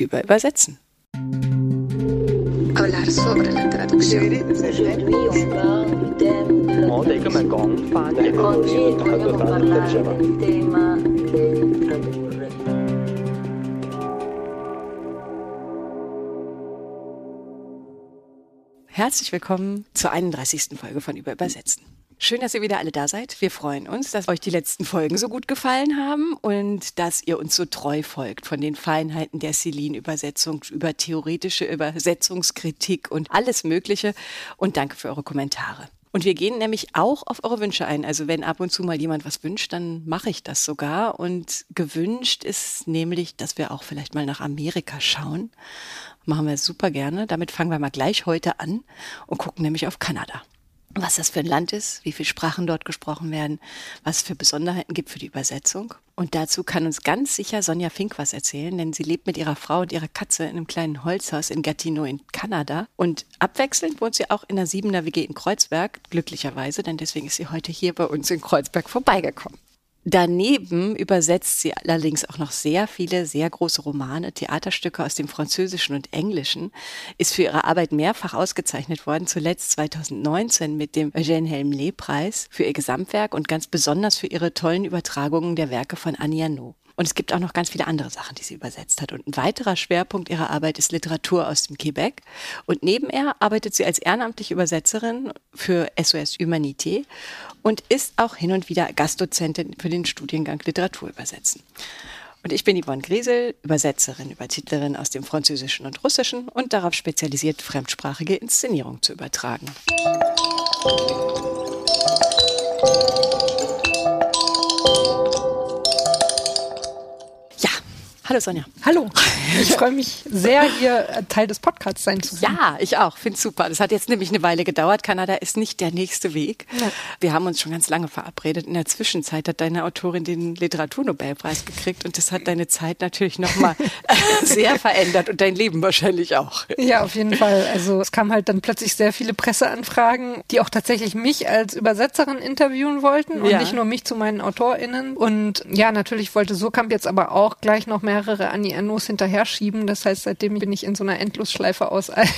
über Übersetzen. Herzlich willkommen zur 31. Folge von Über Übersetzen. Schön, dass ihr wieder alle da seid. Wir freuen uns, dass euch die letzten Folgen so gut gefallen haben und dass ihr uns so treu folgt von den Feinheiten der Celine-Übersetzung über theoretische Übersetzungskritik und alles Mögliche. Und danke für eure Kommentare. Und wir gehen nämlich auch auf eure Wünsche ein. Also wenn ab und zu mal jemand was wünscht, dann mache ich das sogar. Und gewünscht ist nämlich, dass wir auch vielleicht mal nach Amerika schauen. Machen wir super gerne. Damit fangen wir mal gleich heute an und gucken nämlich auf Kanada was das für ein Land ist, wie viele Sprachen dort gesprochen werden, was es für Besonderheiten gibt für die Übersetzung. Und dazu kann uns ganz sicher Sonja Fink was erzählen, denn sie lebt mit ihrer Frau und ihrer Katze in einem kleinen Holzhaus in Gatineau in Kanada. Und abwechselnd wohnt sie auch in der Siebener WG in Kreuzberg, glücklicherweise, denn deswegen ist sie heute hier bei uns in Kreuzberg vorbeigekommen. Daneben übersetzt sie allerdings auch noch sehr viele sehr große Romane, Theaterstücke aus dem Französischen und Englischen, ist für ihre Arbeit mehrfach ausgezeichnet worden, zuletzt 2019 mit dem Eugène Helmlet-Preis für ihr Gesamtwerk und ganz besonders für ihre tollen Übertragungen der Werke von Annie Arnaud. Und es gibt auch noch ganz viele andere Sachen, die sie übersetzt hat. Und ein weiterer Schwerpunkt ihrer Arbeit ist Literatur aus dem Quebec. Und nebenher arbeitet sie als ehrenamtliche Übersetzerin für SOS Humanité und ist auch hin und wieder Gastdozentin für den Studiengang Literatur übersetzen. Und ich bin Yvonne Griesel, Übersetzerin, Übertitlerin aus dem Französischen und Russischen und darauf spezialisiert, fremdsprachige Inszenierung zu übertragen. Hallo Sonja. Hallo. Ich freue mich sehr, hier Teil des Podcasts sein zu können. Ja, ich auch. Finde super. Das hat jetzt nämlich eine Weile gedauert. Kanada ist nicht der nächste Weg. Ja. Wir haben uns schon ganz lange verabredet. In der Zwischenzeit hat deine Autorin den Literaturnobelpreis gekriegt und das hat deine Zeit natürlich nochmal sehr verändert und dein Leben wahrscheinlich auch. Ja, auf jeden Fall. Also es kamen halt dann plötzlich sehr viele Presseanfragen, die auch tatsächlich mich als Übersetzerin interviewen wollten und ja. nicht nur mich zu meinen AutorInnen. Und ja, natürlich wollte Surkamp jetzt aber auch gleich noch mehr mehrere Annie Ernos hinterher schieben. Das heißt, seitdem bin ich in so einer Endlosschleife aus einem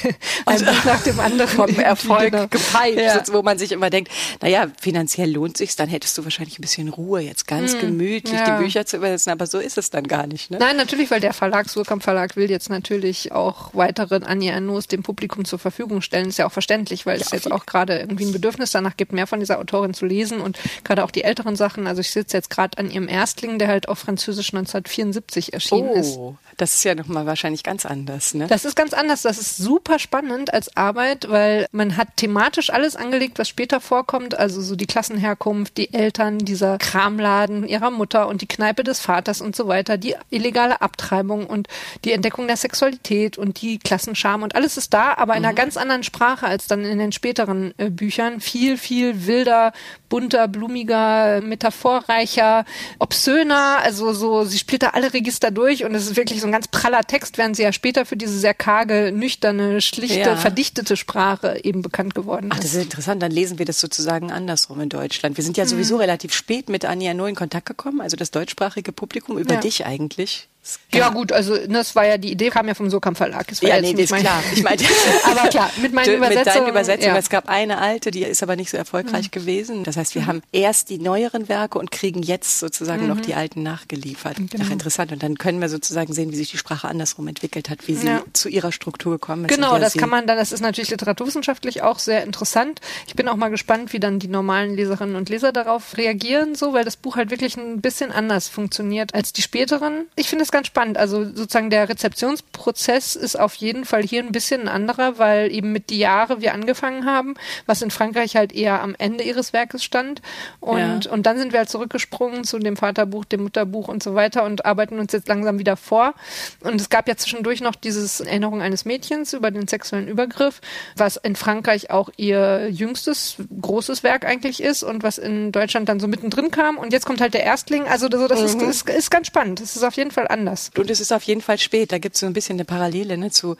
also, nach dem anderen. Vom Erfolg genau. gepeitscht, ja. wo man sich immer denkt, naja, finanziell lohnt sich's, dann hättest du wahrscheinlich ein bisschen Ruhe, jetzt ganz hm, gemütlich ja. die Bücher zu übersetzen, aber so ist es dann gar nicht. Ne? Nein, natürlich, weil der Verlag, Surkamp Verlag, will jetzt natürlich auch weitere Annie Ernos dem Publikum zur Verfügung stellen. Ist ja auch verständlich, weil ja, es jetzt auch gerade irgendwie ein Bedürfnis danach gibt, mehr von dieser Autorin zu lesen und gerade auch die älteren Sachen. Also ich sitze jetzt gerade an ihrem Erstling, der halt auf Französisch 1974 erschienen erschienen oh, ist. Das ist ja nochmal wahrscheinlich ganz anders, ne? Das ist ganz anders. Das ist super spannend als Arbeit, weil man hat thematisch alles angelegt, was später vorkommt. Also so die Klassenherkunft, die Eltern, dieser Kramladen ihrer Mutter und die Kneipe des Vaters und so weiter, die illegale Abtreibung und die Entdeckung der Sexualität und die Klassenscham und alles ist da, aber in einer mhm. ganz anderen Sprache als dann in den späteren äh, Büchern. Viel, viel wilder, bunter, blumiger, metaphorreicher, obszöner. Also so, sie spielt da alle Register durch und es ist wirklich so ein ganz praller Text, während sie ja später für diese sehr karge, nüchterne, schlichte, ja. verdichtete Sprache eben bekannt geworden ist. Ach, das ist interessant. Dann lesen wir das sozusagen andersrum in Deutschland. Wir sind ja sowieso mhm. relativ spät mit Anja nur in Kontakt gekommen, also das deutschsprachige Publikum über ja. dich eigentlich. Ja gut, also ne, das war ja die Idee, kam ja vom Sokam Verlag. ja, nee, das ist klar. Ich meinte, aber klar, mit meinen Übersetzungen. Mit deinen Übersetzungen. Ja. Es gab eine alte, die ist aber nicht so erfolgreich mhm. gewesen. Das heißt, wir mhm. haben erst die neueren Werke und kriegen jetzt sozusagen mhm. noch die alten nachgeliefert. Genau. Ach, interessant. Und dann können wir sozusagen sehen, wie sich die Sprache andersrum entwickelt hat, wie sie ja. zu ihrer Struktur gekommen ist. Genau, das kann man dann, das ist natürlich literaturwissenschaftlich auch sehr interessant. Ich bin auch mal gespannt, wie dann die normalen Leserinnen und Leser darauf reagieren, so, weil das Buch halt wirklich ein bisschen anders funktioniert als die späteren. Ich finde es ganz spannend. Also sozusagen der Rezeptionsprozess ist auf jeden Fall hier ein bisschen ein anderer, weil eben mit die Jahre wir angefangen haben, was in Frankreich halt eher am Ende ihres Werkes stand. Und, ja. und dann sind wir halt zurückgesprungen zu dem Vaterbuch, dem Mutterbuch und so weiter und arbeiten uns jetzt langsam wieder vor. Und es gab ja zwischendurch noch dieses Erinnerung eines Mädchens über den sexuellen Übergriff, was in Frankreich auch ihr jüngstes großes Werk eigentlich ist und was in Deutschland dann so mittendrin kam. Und jetzt kommt halt der Erstling. Also das, das mhm. ist, ist, ist ganz spannend. Das ist auf jeden Fall anders. Und es ist auf jeden Fall spät. Da gibt es so ein bisschen eine Parallele ne, zu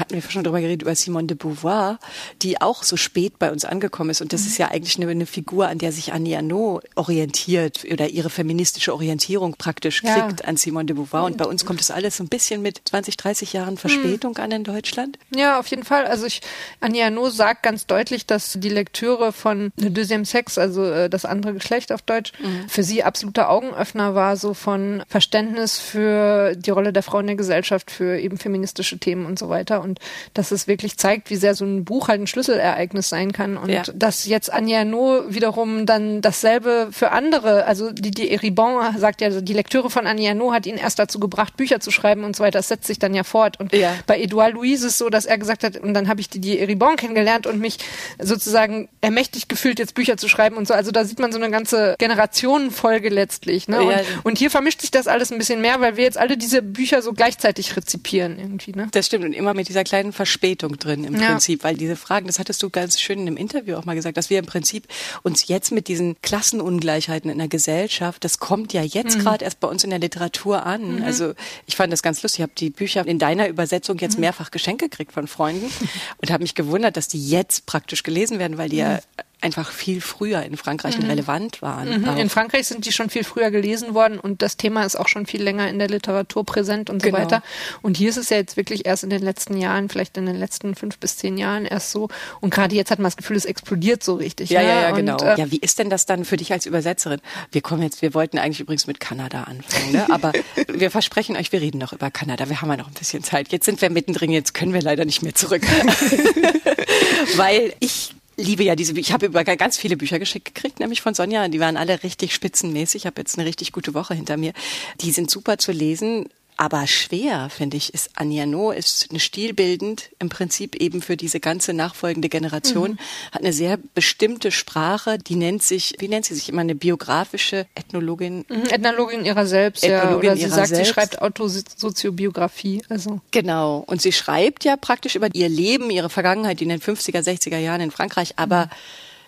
hatten wir schon drüber geredet, über Simone de Beauvoir, die auch so spät bei uns angekommen ist. Und das mhm. ist ja eigentlich eine, eine, Figur, an der sich Annie Arnaud orientiert oder ihre feministische Orientierung praktisch ja. kriegt an Simone de Beauvoir. Und bei uns kommt das alles so ein bisschen mit 20, 30 Jahren Verspätung mhm. an in Deutschland. Ja, auf jeden Fall. Also ich, Annie Arnaud sagt ganz deutlich, dass die Lektüre von Le Deuxième Sex, also äh, das andere Geschlecht auf Deutsch, mhm. für sie absoluter Augenöffner war, so von Verständnis für die Rolle der Frau in der Gesellschaft, für eben feministische Themen und so weiter. Und dass es wirklich zeigt, wie sehr so ein Buch halt ein Schlüsselereignis sein kann. Und ja. dass jetzt Anja No wiederum dann dasselbe für andere, also die, die Eribon sagt ja, also die Lektüre von Anja No hat ihn erst dazu gebracht, Bücher zu schreiben und so weiter. Das setzt sich dann ja fort. Und ja. bei Edouard Louise ist es so, dass er gesagt hat, und dann habe ich die, die Eribon kennengelernt und mich sozusagen ermächtigt gefühlt, jetzt Bücher zu schreiben und so. Also da sieht man so eine ganze Generationenfolge letztlich. Ne? Und, ja. und hier vermischt sich das alles ein bisschen mehr, weil wir jetzt alle diese Bücher so gleichzeitig rezipieren irgendwie. Ne? Das stimmt und immer mit dieser kleinen Verspätung drin im ja. Prinzip, weil diese Fragen, das hattest du ganz schön in einem Interview auch mal gesagt, dass wir im Prinzip uns jetzt mit diesen Klassenungleichheiten in der Gesellschaft, das kommt ja jetzt mhm. gerade erst bei uns in der Literatur an. Mhm. Also ich fand das ganz lustig. Ich habe die Bücher in deiner Übersetzung jetzt mhm. mehrfach geschenkt gekriegt von Freunden und habe mich gewundert, dass die jetzt praktisch gelesen werden, weil die ja mhm einfach viel früher in Frankreich mhm. relevant waren. Mhm. In Frankreich sind die schon viel früher gelesen worden und das Thema ist auch schon viel länger in der Literatur präsent und so genau. weiter. Und hier ist es ja jetzt wirklich erst in den letzten Jahren, vielleicht in den letzten fünf bis zehn Jahren erst so. Und gerade jetzt hat man das Gefühl, es explodiert so richtig. Ja, ne? ja, ja, genau. Und, äh, ja, wie ist denn das dann für dich als Übersetzerin? Wir kommen jetzt, wir wollten eigentlich übrigens mit Kanada anfangen, ne? aber wir versprechen euch, wir reden noch über Kanada. Wir haben ja noch ein bisschen Zeit. Jetzt sind wir mittendrin, jetzt können wir leider nicht mehr zurück. Weil ich liebe ja diese. Ich habe über ganz viele Bücher geschickt gekriegt, nämlich von Sonja. Die waren alle richtig spitzenmäßig. Ich habe jetzt eine richtig gute Woche hinter mir. Die sind super zu lesen. Aber schwer, finde ich, ist Anja No, ist eine stilbildend im Prinzip eben für diese ganze nachfolgende Generation, mhm. hat eine sehr bestimmte Sprache, die nennt sich, wie nennt sie sich immer, eine biografische Ethnologin? Mhm, Ethnologin ihrer selbst, Ethnologin ja. Oder sie sagt, selbst. sie schreibt Autosoziobiografie, also. Genau. Und sie schreibt ja praktisch über ihr Leben, ihre Vergangenheit in den 50er, 60er Jahren in Frankreich, aber mhm.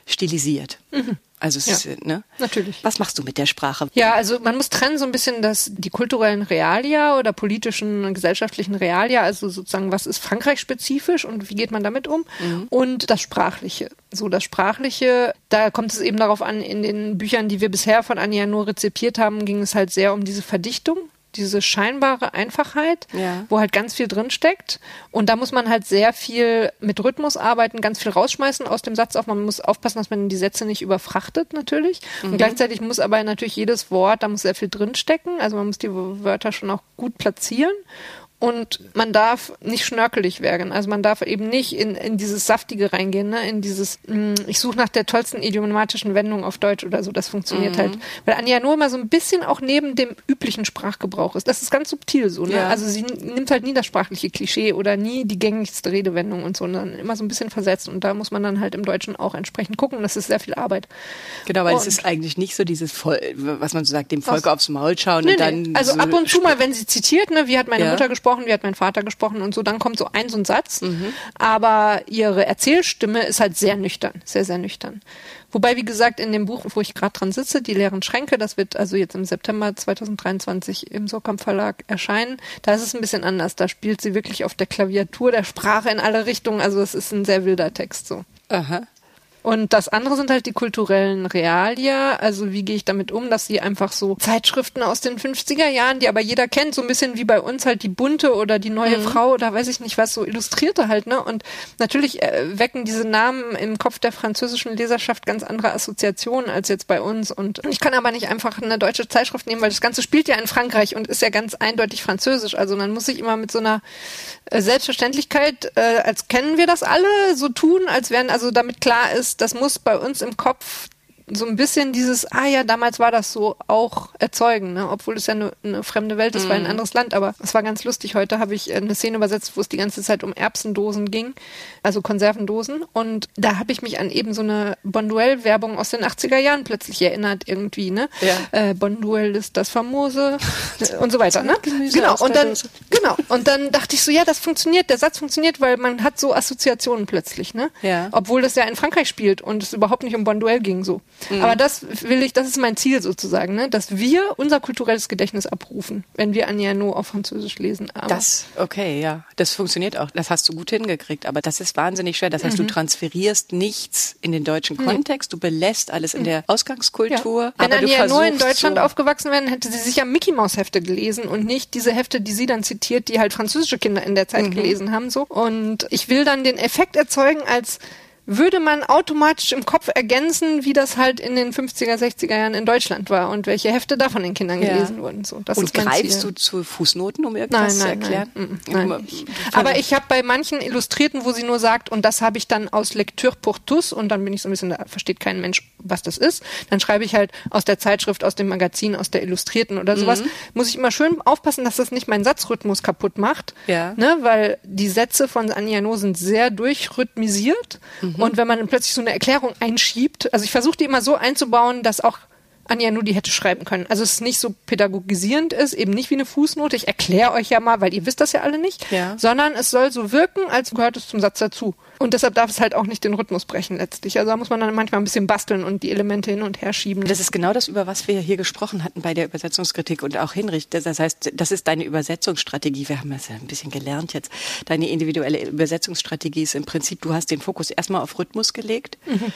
stilisiert. Also es ja, ist, ne? Natürlich. Was machst du mit der Sprache? Ja, also man muss trennen so ein bisschen dass die kulturellen Realia oder politischen und gesellschaftlichen Realia, also sozusagen, was ist Frankreich spezifisch und wie geht man damit um? Mhm. Und das Sprachliche. So, das Sprachliche, da kommt es eben darauf an, in den Büchern, die wir bisher von Anja nur rezipiert haben, ging es halt sehr um diese Verdichtung diese scheinbare Einfachheit, ja. wo halt ganz viel drin steckt. Und da muss man halt sehr viel mit Rhythmus arbeiten, ganz viel rausschmeißen aus dem Satz auch. Man muss aufpassen, dass man die Sätze nicht überfrachtet natürlich. Mhm. Und gleichzeitig muss aber natürlich jedes Wort, da muss sehr viel drin stecken. Also man muss die Wörter schon auch gut platzieren. Und man darf nicht schnörkelig werden. Also man darf eben nicht in, in dieses Saftige reingehen, ne? in dieses, mh, mm, ich suche nach der tollsten idiomatischen Wendung auf Deutsch oder so. Das funktioniert mhm. halt. Weil Anja nur immer so ein bisschen auch neben dem üblichen Sprachgebrauch ist. Das ist ganz subtil so. Ne? Ja. Also sie nimmt halt nie das sprachliche Klischee oder nie die gängigste Redewendung und so, sondern immer so ein bisschen versetzt. Und da muss man dann halt im Deutschen auch entsprechend gucken. Das ist sehr viel Arbeit. Genau, weil und es ist eigentlich nicht so dieses, Voll, was man so sagt, dem Volk aufs Maul schauen nee, und dann. Nee. Also so ab und zu mal, wenn sie zitiert, ne, wie hat meine ja. Mutter gesprochen, gesprochen, wie hat mein Vater gesprochen und so, dann kommt so ein so ein Satz. Mhm. Aber ihre Erzählstimme ist halt sehr nüchtern, sehr, sehr nüchtern. Wobei, wie gesagt, in dem Buch, wo ich gerade dran sitze, Die leeren Schränke, das wird also jetzt im September 2023 im Sokamp Verlag erscheinen, da ist es ein bisschen anders. Da spielt sie wirklich auf der Klaviatur der Sprache in alle Richtungen. Also es ist ein sehr wilder Text so. Aha. Und das andere sind halt die kulturellen Realia. Also wie gehe ich damit um, dass sie einfach so Zeitschriften aus den 50er Jahren, die aber jeder kennt, so ein bisschen wie bei uns halt die bunte oder die neue mhm. Frau oder weiß ich nicht was, so illustrierte halt, ne? Und natürlich äh, wecken diese Namen im Kopf der französischen Leserschaft ganz andere Assoziationen als jetzt bei uns. Und ich kann aber nicht einfach eine deutsche Zeitschrift nehmen, weil das Ganze spielt ja in Frankreich und ist ja ganz eindeutig französisch. Also man muss sich immer mit so einer äh, Selbstverständlichkeit, äh, als kennen wir das alle, so tun, als wären also damit klar ist, das muss bei uns im Kopf so ein bisschen dieses, ah ja, damals war das so auch erzeugen, ne? obwohl es ja eine, eine fremde Welt ist, mhm. war ein anderes Land, aber es war ganz lustig. Heute habe ich eine Szene übersetzt, wo es die ganze Zeit um Erbsendosen ging, also Konservendosen und da habe ich mich an eben so eine Bonduelle-Werbung aus den 80er Jahren plötzlich erinnert irgendwie, ne? Ja. Äh, Bonduelle ist das famose und so weiter, ne? Genau, und dann, genau, und dann dachte ich so, ja, das funktioniert, der Satz funktioniert, weil man hat so Assoziationen plötzlich, ne? Ja. Obwohl das ja in Frankreich spielt und es überhaupt nicht um Bonduelle ging so. Mhm. Aber das will ich, das ist mein Ziel sozusagen, ne? dass wir unser kulturelles Gedächtnis abrufen, wenn wir Anja No auf Französisch lesen. Aber das, okay, ja. Das funktioniert auch. Das hast du gut hingekriegt. Aber das ist wahnsinnig schwer. Das heißt, mhm. du transferierst nichts in den deutschen Kontext. Du belässt alles in der Ausgangskultur. Ja. Wenn Anja nur in Deutschland so aufgewachsen wäre, hätte sie sicher Mickey Mouse Hefte gelesen und nicht diese Hefte, die sie dann zitiert, die halt französische Kinder in der Zeit mhm. gelesen haben, so. Und ich will dann den Effekt erzeugen, als würde man automatisch im Kopf ergänzen, wie das halt in den 50er, 60er Jahren in Deutschland war und welche Hefte da von den Kindern ja. gelesen wurden. So, das und greifst Ziel. du zu Fußnoten, um irgendwas nein, nein, zu erklären? Nein, nein, nein. Aber ich habe bei manchen Illustrierten, wo sie nur sagt, und das habe ich dann aus Lecture pour tous, und dann bin ich so ein bisschen, da versteht kein Mensch, was das ist, dann schreibe ich halt aus der Zeitschrift, aus dem Magazin, aus der Illustrierten oder sowas, mhm. muss ich immer schön aufpassen, dass das nicht meinen Satzrhythmus kaputt macht, ja. ne, weil die Sätze von Anja No sind sehr durchrhythmisiert mhm. Und wenn man plötzlich so eine Erklärung einschiebt, also ich versuche die immer so einzubauen, dass auch Anja nur die hätte schreiben können. Also es ist nicht so pädagogisierend ist, eben nicht wie eine Fußnote. Ich erkläre euch ja mal, weil ihr wisst das ja alle nicht, ja. sondern es soll so wirken, als gehört es zum Satz dazu. Und deshalb darf es halt auch nicht den Rhythmus brechen letztlich. Also da muss man dann manchmal ein bisschen basteln und die Elemente hin und her schieben. Das ist genau das, über was wir hier gesprochen hatten bei der Übersetzungskritik und auch Hinrich. Das heißt, das ist deine Übersetzungsstrategie. Wir haben das ja ein bisschen gelernt jetzt. Deine individuelle Übersetzungsstrategie ist im Prinzip, du hast den Fokus erstmal auf Rhythmus gelegt. Mhm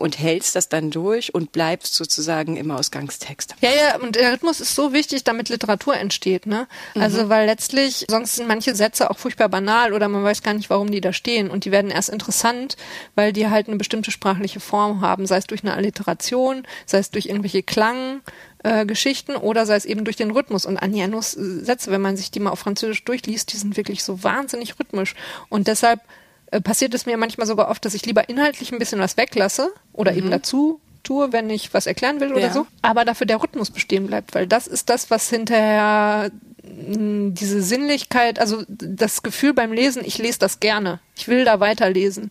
und hältst das dann durch und bleibst sozusagen im Ausgangstext. Ja, ja, und der Rhythmus ist so wichtig, damit Literatur entsteht, ne? Mhm. Also, weil letztlich, sonst sind manche Sätze auch furchtbar banal oder man weiß gar nicht, warum die da stehen und die werden erst interessant, weil die halt eine bestimmte sprachliche Form haben, sei es durch eine Alliteration, sei es durch irgendwelche Klang, äh, Geschichten oder sei es eben durch den Rhythmus. Und Anjanos Sätze, wenn man sich die mal auf Französisch durchliest, die sind wirklich so wahnsinnig rhythmisch. Und deshalb äh, passiert es mir manchmal sogar oft, dass ich lieber inhaltlich ein bisschen was weglasse oder mhm. eben dazu tue, wenn ich was erklären will oder ja. so, aber dafür der Rhythmus bestehen bleibt, weil das ist das, was hinterher mh, diese Sinnlichkeit, also das Gefühl beim Lesen, ich lese das gerne, ich will da weiterlesen.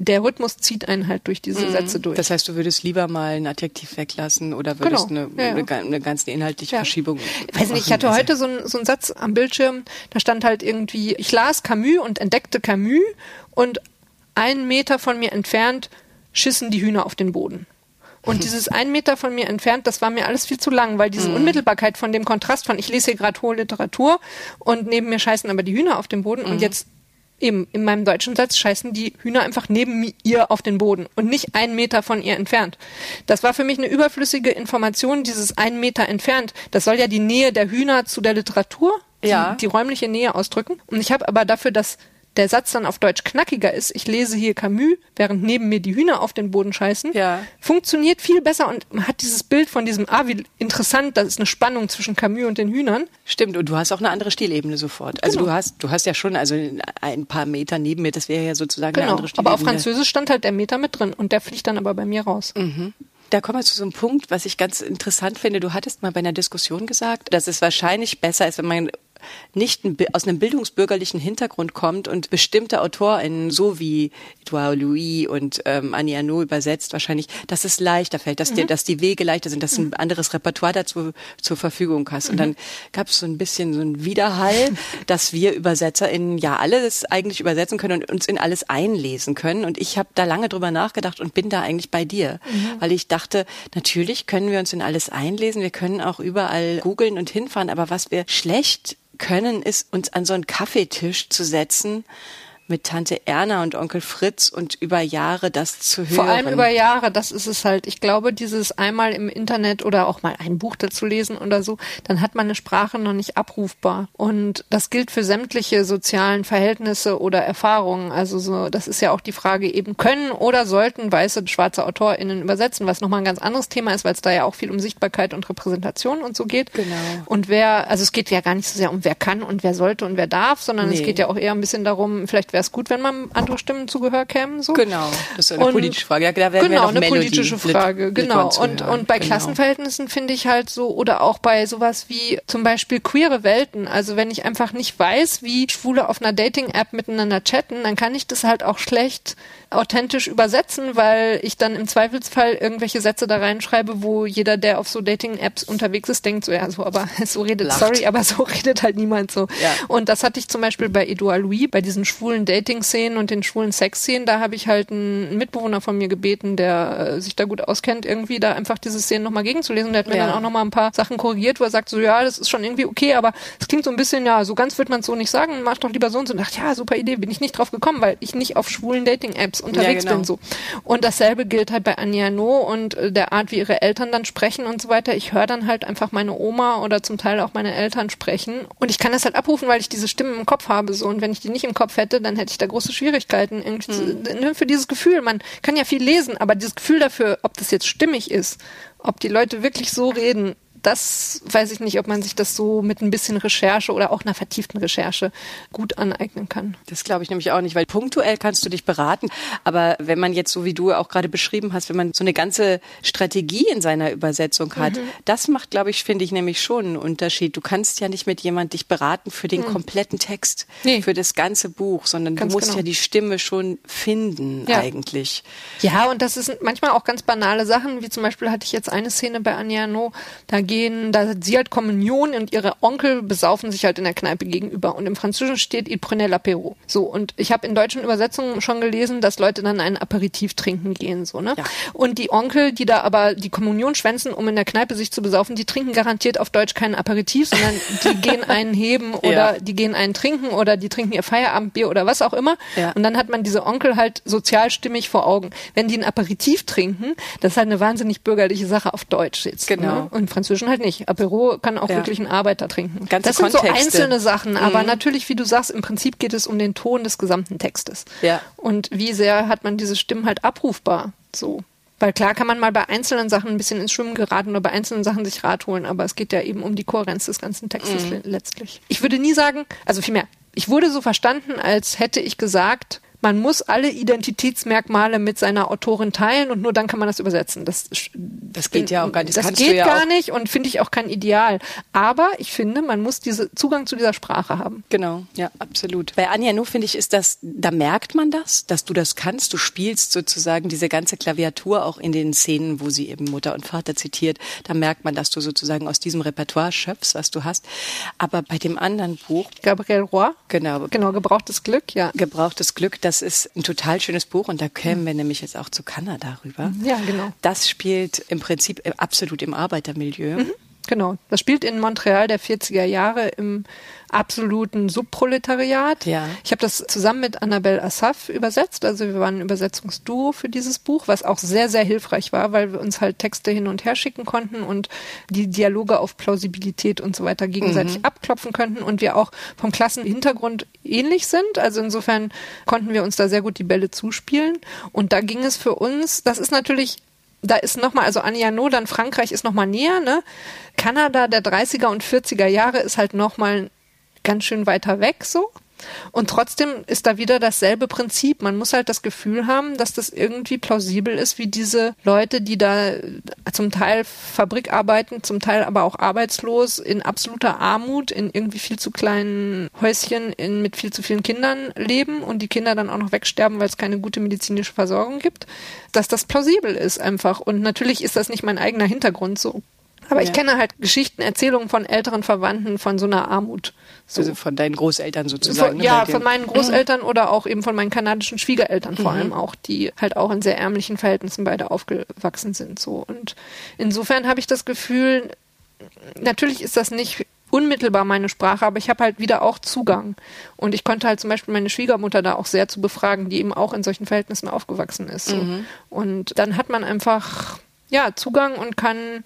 Der Rhythmus zieht einen halt durch diese mhm. Sätze durch. Das heißt, du würdest lieber mal ein Adjektiv weglassen oder würdest genau. eine, ja, ja. eine, eine ganz inhaltliche ja. Verschiebung. Ich weiß nicht, ich hatte heute so, ein, so einen Satz am Bildschirm, da stand halt irgendwie, ich las Camus und entdeckte Camus und einen Meter von mir entfernt schissen die Hühner auf den Boden. Und dieses einen Meter von mir entfernt, das war mir alles viel zu lang, weil diese mhm. Unmittelbarkeit von dem Kontrast von, ich lese hier gerade hohe Literatur und neben mir scheißen aber die Hühner auf den Boden und mhm. jetzt eben in meinem deutschen Satz scheißen die Hühner einfach neben ihr auf den Boden und nicht einen Meter von ihr entfernt. Das war für mich eine überflüssige Information, dieses einen Meter entfernt. Das soll ja die Nähe der Hühner zu der Literatur, die, ja. die räumliche Nähe ausdrücken. Und ich habe aber dafür das der Satz dann auf Deutsch knackiger ist, ich lese hier Camus, während neben mir die Hühner auf den Boden scheißen, ja. funktioniert viel besser und man hat dieses Bild von diesem, ah, wie interessant, das ist eine Spannung zwischen Camus und den Hühnern. Stimmt, und du hast auch eine andere Stilebene sofort. Also genau. du hast, du hast ja schon, also ein paar Meter neben mir, das wäre ja sozusagen genau. eine andere Stilebene. Aber auf Französisch stand halt der Meter mit drin und der fliegt dann aber bei mir raus. Mhm. Da kommen wir zu so einem Punkt, was ich ganz interessant finde. Du hattest mal bei einer Diskussion gesagt, dass es wahrscheinlich besser ist, wenn man nicht ein, aus einem bildungsbürgerlichen Hintergrund kommt und bestimmte AutorInnen, so wie Edouard Louis und ähm, Annie Arnaud übersetzt, wahrscheinlich, dass es leichter fällt, dass, mhm. dir, dass die Wege leichter sind, dass du ein anderes Repertoire dazu zur Verfügung hast. Und mhm. dann gab es so ein bisschen so ein Widerhall, dass wir UbersetzerInnen ja alles eigentlich übersetzen können und uns in alles einlesen können. Und ich habe da lange drüber nachgedacht und bin da eigentlich bei dir, mhm. weil ich dachte, natürlich können wir uns in alles einlesen, wir können auch überall googeln und hinfahren, aber was wir schlecht können, ist uns an so einen Kaffeetisch zu setzen mit Tante Erna und Onkel Fritz und über Jahre das zu hören. Vor allem über Jahre, das ist es halt. Ich glaube, dieses einmal im Internet oder auch mal ein Buch dazu lesen oder so, dann hat man eine Sprache noch nicht abrufbar. Und das gilt für sämtliche sozialen Verhältnisse oder Erfahrungen. Also so, das ist ja auch die Frage eben, können oder sollten weiße, schwarze AutorInnen übersetzen, was nochmal ein ganz anderes Thema ist, weil es da ja auch viel um Sichtbarkeit und Repräsentation und so geht. Genau. Und wer, also es geht ja gar nicht so sehr um wer kann und wer sollte und wer darf, sondern nee. es geht ja auch eher ein bisschen darum, vielleicht wäre es gut, wenn man andere Stimmen zu Gehör kämen. So. Genau, das ist eine und, politische Frage. Ja, da genau, wir eine Melodie, politische Frage. Lit genau. Und, und bei genau. Klassenverhältnissen finde ich halt so, oder auch bei sowas wie zum Beispiel queere Welten. Also wenn ich einfach nicht weiß, wie Schwule auf einer Dating-App miteinander chatten, dann kann ich das halt auch schlecht authentisch übersetzen, weil ich dann im Zweifelsfall irgendwelche Sätze da reinschreibe, wo jeder, der auf so Dating-Apps unterwegs ist, denkt so, ja, so, aber so redet, Lacht. sorry, aber so redet halt niemand so. Ja. Und das hatte ich zum Beispiel bei Edouard Louis, bei diesen schwulen Dating-Szenen und den schwulen Sex-Szenen, da habe ich halt einen Mitbewohner von mir gebeten, der äh, sich da gut auskennt, irgendwie da einfach diese Szenen nochmal gegenzulesen. Der hat mir Ja. dann auch nochmal ein paar Sachen korrigiert, wo er sagt, so ja, das ist schon irgendwie okay, aber es klingt so ein bisschen, ja, so ganz wird man es so nicht sagen, mach doch lieber so und so. Und dachte, ja, super Idee, bin ich nicht drauf gekommen, weil ich nicht auf schwulen Dating-Apps unterwegs genau. bin. so. Und dasselbe gilt halt bei Anja No und äh, der Art, wie ihre Eltern dann sprechen und so weiter. Ich höre dann halt einfach meine Oma oder zum Teil auch meine Eltern sprechen. Und ich kann das halt abrufen, weil ich diese Stimmen im Kopf habe. so Und wenn ich die nicht im Kopf hätte, dann hätte ich da große Schwierigkeiten. Irgendwie zu, ne, für dieses Gefühl. Man kann ja viel lesen, aber dieses Gefühl dafür, ob das jetzt stimmig ist, ob die Leute wirklich so reden, das weiß ich nicht, ob man sich das so mit ein bisschen Recherche oder auch einer vertieften Recherche gut aneignen kann. Das glaube ich nämlich auch nicht, weil punktuell kannst du dich beraten. Aber wenn man jetzt, so wie du auch gerade beschrieben hast, wenn man so eine ganze Strategie in seiner Übersetzung hat, Mhm. das macht, glaube ich, finde ich nämlich schon einen Unterschied. Du kannst ja nicht mit jemand dich beraten für den kompletten Text, Mhm. Nee. für das ganze Buch, sondern Ganz du musst genau. ja die Stimme schon finden Ja. eigentlich. Ja, und das sind manchmal auch ganz banale Sachen, wie zum Beispiel hatte ich jetzt eine Szene bei Anja No, da gehen, da sie halt Kommunion und ihre Onkel besaufen sich halt in der Kneipe gegenüber. Und im Französischen steht Il prenait l'apéro. So, und ich habe in deutschen Übersetzungen schon gelesen, dass Leute dann einen Aperitif trinken gehen, so, ne? Ja. Und die Onkel, die da aber die Kommunion schwänzen, um in der Kneipe sich zu besaufen, die trinken garantiert auf Deutsch keinen Aperitif, sondern die gehen einen heben oder Ja. die gehen einen trinken oder die trinken ihr Feierabendbier oder was auch immer. Ja. Und dann hat man diese Onkel halt sozial stimmig vor Augen. Wenn die ein Aperitif trinken, das ist halt eine wahnsinnig bürgerliche Sache auf Deutsch jetzt. Genau. Ne? Und im Französischen halt nicht. Apero kann auch Ja. wirklich ein Arbeiter trinken. Ganze das sind so Kontexte. Mhm. einzelne Sachen. Aber natürlich, wie du sagst, im Prinzip geht es um den Ton des gesamten Textes. Ja. Und wie sehr hat man diese Stimmen halt abrufbar? So. Weil klar kann man mal bei einzelnen Sachen ein bisschen ins Schwimmen geraten oder bei einzelnen Sachen sich Rat holen, aber es geht ja eben um die Kohärenz des ganzen Textes Mhm. le- letztlich. Ich würde nie sagen, also vielmehr, ich wurde so verstanden, als hätte ich gesagt, man muss alle Identitätsmerkmale mit seiner Autorin teilen und nur dann kann man das übersetzen. Das, Das geht ja auch gar nicht. Das Das, geht ja gar nicht und finde ich auch kein Ideal. Aber ich finde, man muss diese Zugang zu dieser Sprache haben. Genau, ja, absolut. Bei Anja Nu finde ich, ist das, da merkt man das, dass du das kannst. Du spielst sozusagen diese ganze Klaviatur auch in den Szenen, wo sie eben Mutter und Vater zitiert. Da merkt man, dass du sozusagen aus diesem Repertoire schöpfst, was du hast. Aber bei dem anderen Buch, Gabriel Roy. genau, Genau, gebrauchtes Glück, ja. Gebrauchtes Glück, das ist ein total schönes Buch und da kämen wir nämlich jetzt auch zu Kanada rüber. Ja, genau. Das spielt im Prinzip absolut im Arbeitermilieu. Genau. Das spielt in Montreal der 40er Jahre im absoluten Subproletariat. Ja. Ich habe das zusammen mit Annabelle Assaf übersetzt. Also wir waren ein Übersetzungsduo für dieses Buch, was auch sehr, sehr hilfreich war, weil wir uns halt Texte hin und her schicken konnten und die Dialoge auf Plausibilität und so weiter gegenseitig abklopfen könnten und wir auch vom Klassenhintergrund ähnlich sind. Also insofern konnten wir uns da sehr gut die Bälle zuspielen. Und da ging es für uns, das ist natürlich da ist nochmal, also Anja dann Frankreich ist nochmal näher, ne? Kanada der 30er und 40er Jahre ist halt nochmal ganz schön weiter weg so. Und trotzdem ist da wieder dasselbe Prinzip. Man muss halt das Gefühl haben, dass das irgendwie plausibel ist, wie diese Leute, die da zum Teil Fabrik arbeiten, zum Teil aber auch arbeitslos, in absoluter Armut, in irgendwie viel zu kleinen Häuschen in, mit viel zu vielen Kindern leben und die Kinder dann auch noch wegsterben, weil es keine gute medizinische Versorgung gibt, dass das plausibel ist einfach. Und natürlich ist das nicht mein eigener Hintergrund so. Aber ich Ja. kenne halt Geschichten, Erzählungen von älteren Verwandten von so einer Armut. So. Also von deinen Großeltern sozusagen. Von, ne, ja, von meinen Großeltern oder auch eben von meinen kanadischen Schwiegereltern vor Mhm. allem auch, die halt auch in sehr ärmlichen Verhältnissen beide aufgewachsen sind. So und insofern habe ich das Gefühl, natürlich ist das nicht unmittelbar meine Sprache, aber ich habe halt wieder auch Zugang. Und ich konnte halt zum Beispiel meine Schwiegermutter da auch sehr zu befragen, die eben auch in solchen Verhältnissen aufgewachsen ist. So. Mhm. Und dann hat man einfach ja Zugang und kann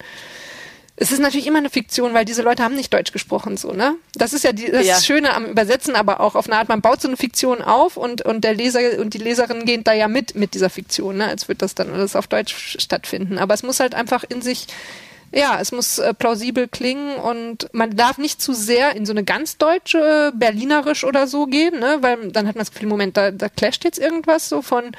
es ist natürlich immer eine Fiktion, weil diese Leute haben nicht Deutsch gesprochen, so, ne? Das ist ja die, das Ja. Schöne am Übersetzen, aber auch auf eine Art, man baut so eine Fiktion auf und, und der Leser und die Leserin gehen da ja mit, mit dieser Fiktion, ne? Als würde das dann alles auf Deutsch stattfinden. Aber es muss halt einfach in sich, ja, es muss äh, plausibel klingen und man darf nicht zu sehr in so eine ganz deutsche, berlinerisch oder so gehen, ne? Weil dann hat man das Gefühl, Moment, da, da clasht jetzt irgendwas so von,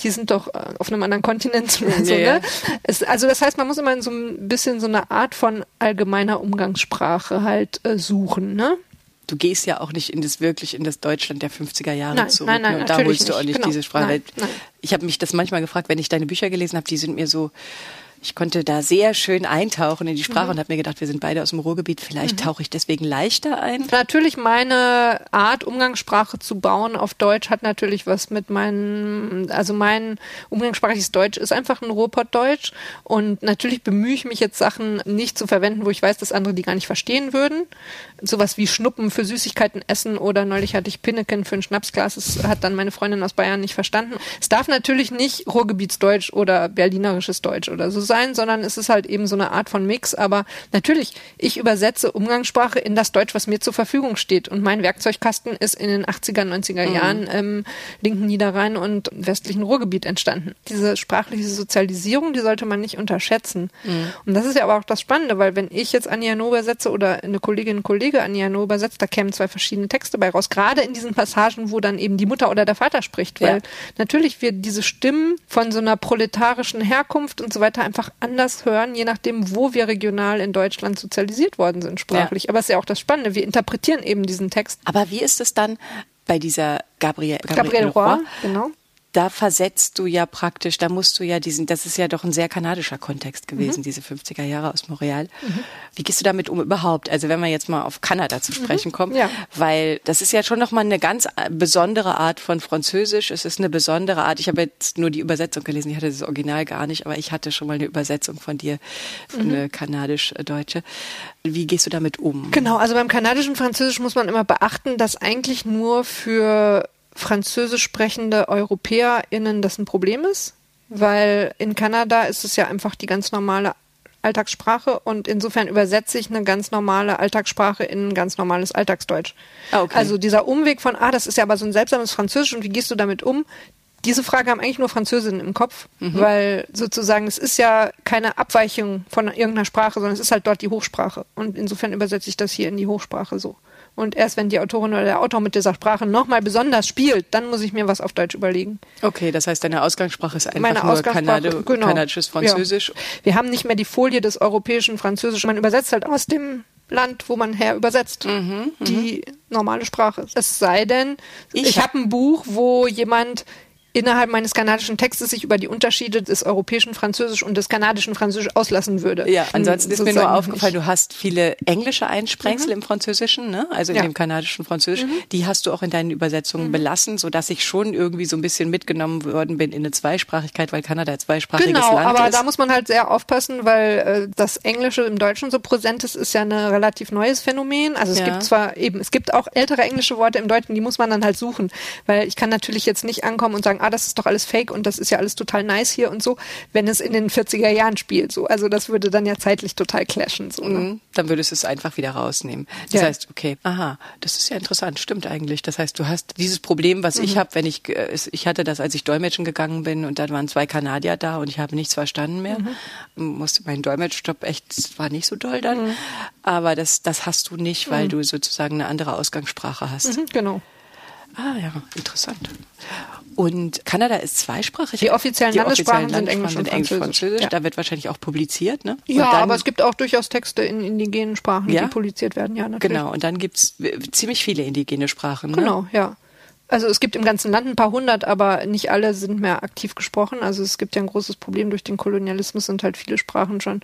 die sind doch äh, auf einem anderen Kontinent oder so, Ja, ja. ne? Es, also das heißt, man muss immer in so ein bisschen so eine Art von allgemeiner Umgangssprache halt äh, suchen, ne? Du gehst ja auch nicht in das wirklich in das Deutschland der 50er Jahre Nein, zurück. nein, nein, ne? Und da holst du auch nicht. nicht Genau. diese Sprache. Nein, nein. Ich habe mich das manchmal gefragt, wenn ich deine Bücher gelesen habe, die sind mir so Ich konnte da sehr schön eintauchen in die Sprache mhm. und habe mir gedacht, wir sind beide aus dem Ruhrgebiet, vielleicht mhm. tauche ich deswegen leichter ein. Natürlich meine Art, Umgangssprache zu bauen auf Deutsch hat natürlich was mit meinem, also mein umgangssprachliches Deutsch ist einfach ein Ruhrpottdeutsch und natürlich bemühe ich mich jetzt Sachen nicht zu verwenden, wo ich weiß, dass andere die gar nicht verstehen würden. Sowas wie Schnuppen für Süßigkeiten essen oder neulich hatte ich Pinneken für ein Schnapsglas, das hat dann meine Freundin aus Bayern nicht verstanden. Es darf natürlich nicht Ruhrgebietsdeutsch oder berlinerisches Deutsch oder so sein, sondern es ist halt eben so eine Art von Mix. Aber natürlich, ich übersetze Umgangssprache in das Deutsch, was mir zur Verfügung steht. Und mein Werkzeugkasten ist in den 80er, 90er mhm. Jahren im linken Niederrhein und westlichen Ruhrgebiet entstanden. Diese sprachliche Sozialisierung, die sollte man nicht unterschätzen. Mhm. Und das ist ja aber auch das Spannende, weil wenn ich jetzt Anja No übersetze oder eine Kollegin, ein Kollege Anja No übersetzt, da kämen zwei verschiedene Texte bei raus. Gerade in diesen Passagen, wo dann eben die Mutter oder der Vater spricht, weil ja. natürlich wir diese Stimmen von so einer proletarischen Herkunft und so weiter einfach anders hören, je nachdem, wo wir regional in Deutschland sozialisiert worden sind sprachlich. Ja. Aber es ist ja auch das Spannende, wir interpretieren eben diesen Text. Aber wie ist es dann bei dieser Gabrielle, Gabrielle, Gabrielle Roy, genau da versetzt du ja praktisch, da musst du ja diesen, das ist ja doch ein sehr kanadischer Kontext gewesen, mhm. diese 50er Jahre aus Montreal. Mhm. Wie gehst du damit um überhaupt? Also wenn wir jetzt mal auf Kanada zu sprechen mhm. kommen, ja. weil das ist ja schon nochmal eine ganz besondere Art von Französisch. Es ist eine besondere Art. Ich habe jetzt nur die Übersetzung gelesen, ich hatte das Original gar nicht, aber ich hatte schon mal eine Übersetzung von dir, mhm. eine kanadisch-deutsche. Wie gehst du damit um? Genau, also beim kanadischen Französisch muss man immer beachten, dass eigentlich nur für französisch sprechende EuropäerInnen das ein Problem ist, weil in Kanada ist es ja einfach die ganz normale Alltagssprache und insofern übersetze ich eine ganz normale Alltagssprache in ein ganz normales Alltagsdeutsch. Ah, okay. Also dieser Umweg von, ah, das ist ja aber so ein seltsames Französisch und wie gehst du damit um? Diese Frage haben eigentlich nur Französinnen im Kopf, mhm. weil sozusagen es ist ja keine Abweichung von irgendeiner Sprache, sondern es ist halt dort die Hochsprache. Und insofern übersetze ich das hier in die Hochsprache so. Und erst wenn die Autorin oder der Autor mit dieser Sprache nochmal besonders spielt, dann muss ich mir was auf Deutsch überlegen. Okay, das heißt, deine Ausgangssprache ist einfach Meine nur Kanade, genau. kanadisches Französisch. Ja. Wir haben nicht mehr die Folie des europäischen Französisch. Man übersetzt halt aus dem Land, wo man her übersetzt, mhm, die mhm. normale Sprache. Es sei denn, ich, ich habe ein Buch, wo jemand innerhalb meines kanadischen Textes sich über die Unterschiede des europäischen Französisch und des kanadischen Französisch auslassen würde. Ja, ansonsten ist mir nur aufgefallen, du hast viele englische Einsprengsel mhm. im Französischen, ne? also in ja. dem kanadischen Französisch. Mhm. Die hast du auch in deinen Übersetzungen mhm. belassen, sodass ich schon irgendwie so ein bisschen mitgenommen worden bin in eine Zweisprachigkeit, weil Kanada ein zweisprachiges genau, Land aber ist. da muss man halt sehr aufpassen, weil äh, das Englische im Deutschen so präsent ist, ist ja ein relativ neues Phänomen. Also es ja. gibt zwar eben, es gibt auch ältere englische Worte im Deutschen, die muss man dann halt suchen, weil ich kann natürlich jetzt nicht ankommen und sagen, ah, das ist doch alles fake und das ist ja alles total nice hier und so, wenn es in den 40er Jahren spielt. So. Also das würde dann ja zeitlich total clashen. So, ne? mhm, dann würdest du es einfach wieder rausnehmen. Das ja. heißt, okay, aha, das ist ja interessant, stimmt eigentlich. Das heißt, du hast dieses Problem, was mhm. ich habe, wenn ich, äh, ich hatte das, als ich Dolmetschen gegangen bin und dann waren zwei Kanadier da und ich habe nichts verstanden mehr. Mhm. Musste mein Dolmetschstopp echt, war nicht so doll dann. Mhm. Aber das, das hast du nicht, weil mhm. du sozusagen eine andere Ausgangssprache hast. Genau. Ah ja, interessant. Und Kanada ist zweisprachig. Die offiziellen die Landessprachen offiziellen sind Englisch und Englisch, Französisch. Ja. Da wird wahrscheinlich auch publiziert, ne? ja, dann, aber es gibt auch durchaus Texte in indigenen Sprachen, ja? die publiziert werden, ja, natürlich. Genau, und dann gibt's ziemlich viele indigene Sprachen. Ne? Genau, ja. Also es gibt im ganzen Land ein paar hundert, aber nicht alle sind mehr aktiv gesprochen. Also es gibt ja ein großes Problem durch den Kolonialismus, sind halt viele Sprachen schon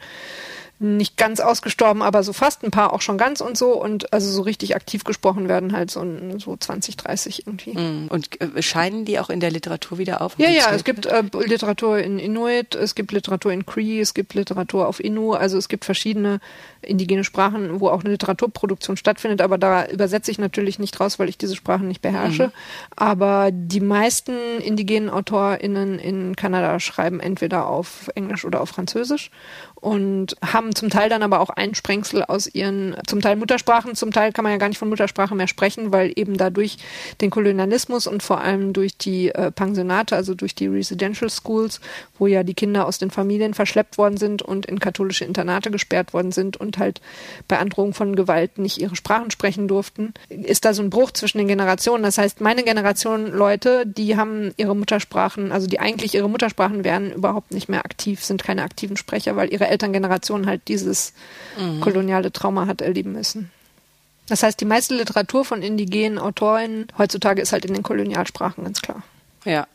nicht ganz ausgestorben, aber so fast ein paar auch schon ganz und so und also so richtig aktiv gesprochen werden halt so, so 20, 30 irgendwie. Mm. Und äh, scheinen die auch in der Literatur wieder auf? Ja, ja, es gibt äh, Literatur in Inuit, es gibt Literatur in Cree, es gibt Literatur auf Innu, also es gibt verschiedene indigene Sprachen, wo auch eine Literaturproduktion stattfindet, aber da übersetze ich natürlich nicht raus, weil ich diese Sprachen nicht beherrsche. Mhm. Aber die meisten indigenen AutorInnen in Kanada schreiben entweder auf Englisch oder auf Französisch und haben zum Teil dann aber auch Einsprengsel aus ihren, zum Teil Muttersprachen, zum Teil kann man ja gar nicht von Muttersprache mehr sprechen, weil eben dadurch den Kolonialismus und vor allem durch die äh, Pensionate, also durch die Residential Schools, wo ja die Kinder aus den Familien verschleppt worden sind und in katholische Internate gesperrt worden sind und halt bei Androhung von Gewalt nicht ihre Sprachen sprechen durften, ist da so ein Bruch zwischen den Generationen. Das heißt, meine Generation Leute, die haben ihre Muttersprachen, also die eigentlich ihre Muttersprachen wären, überhaupt nicht mehr aktiv, sind keine aktiven Sprecher, weil ihre Elterngeneration halt dieses mhm. koloniale Trauma hat erleben müssen. Das heißt, die meiste Literatur von indigenen Autorinnen heutzutage ist halt in den Kolonialsprachen, ganz klar. Ja.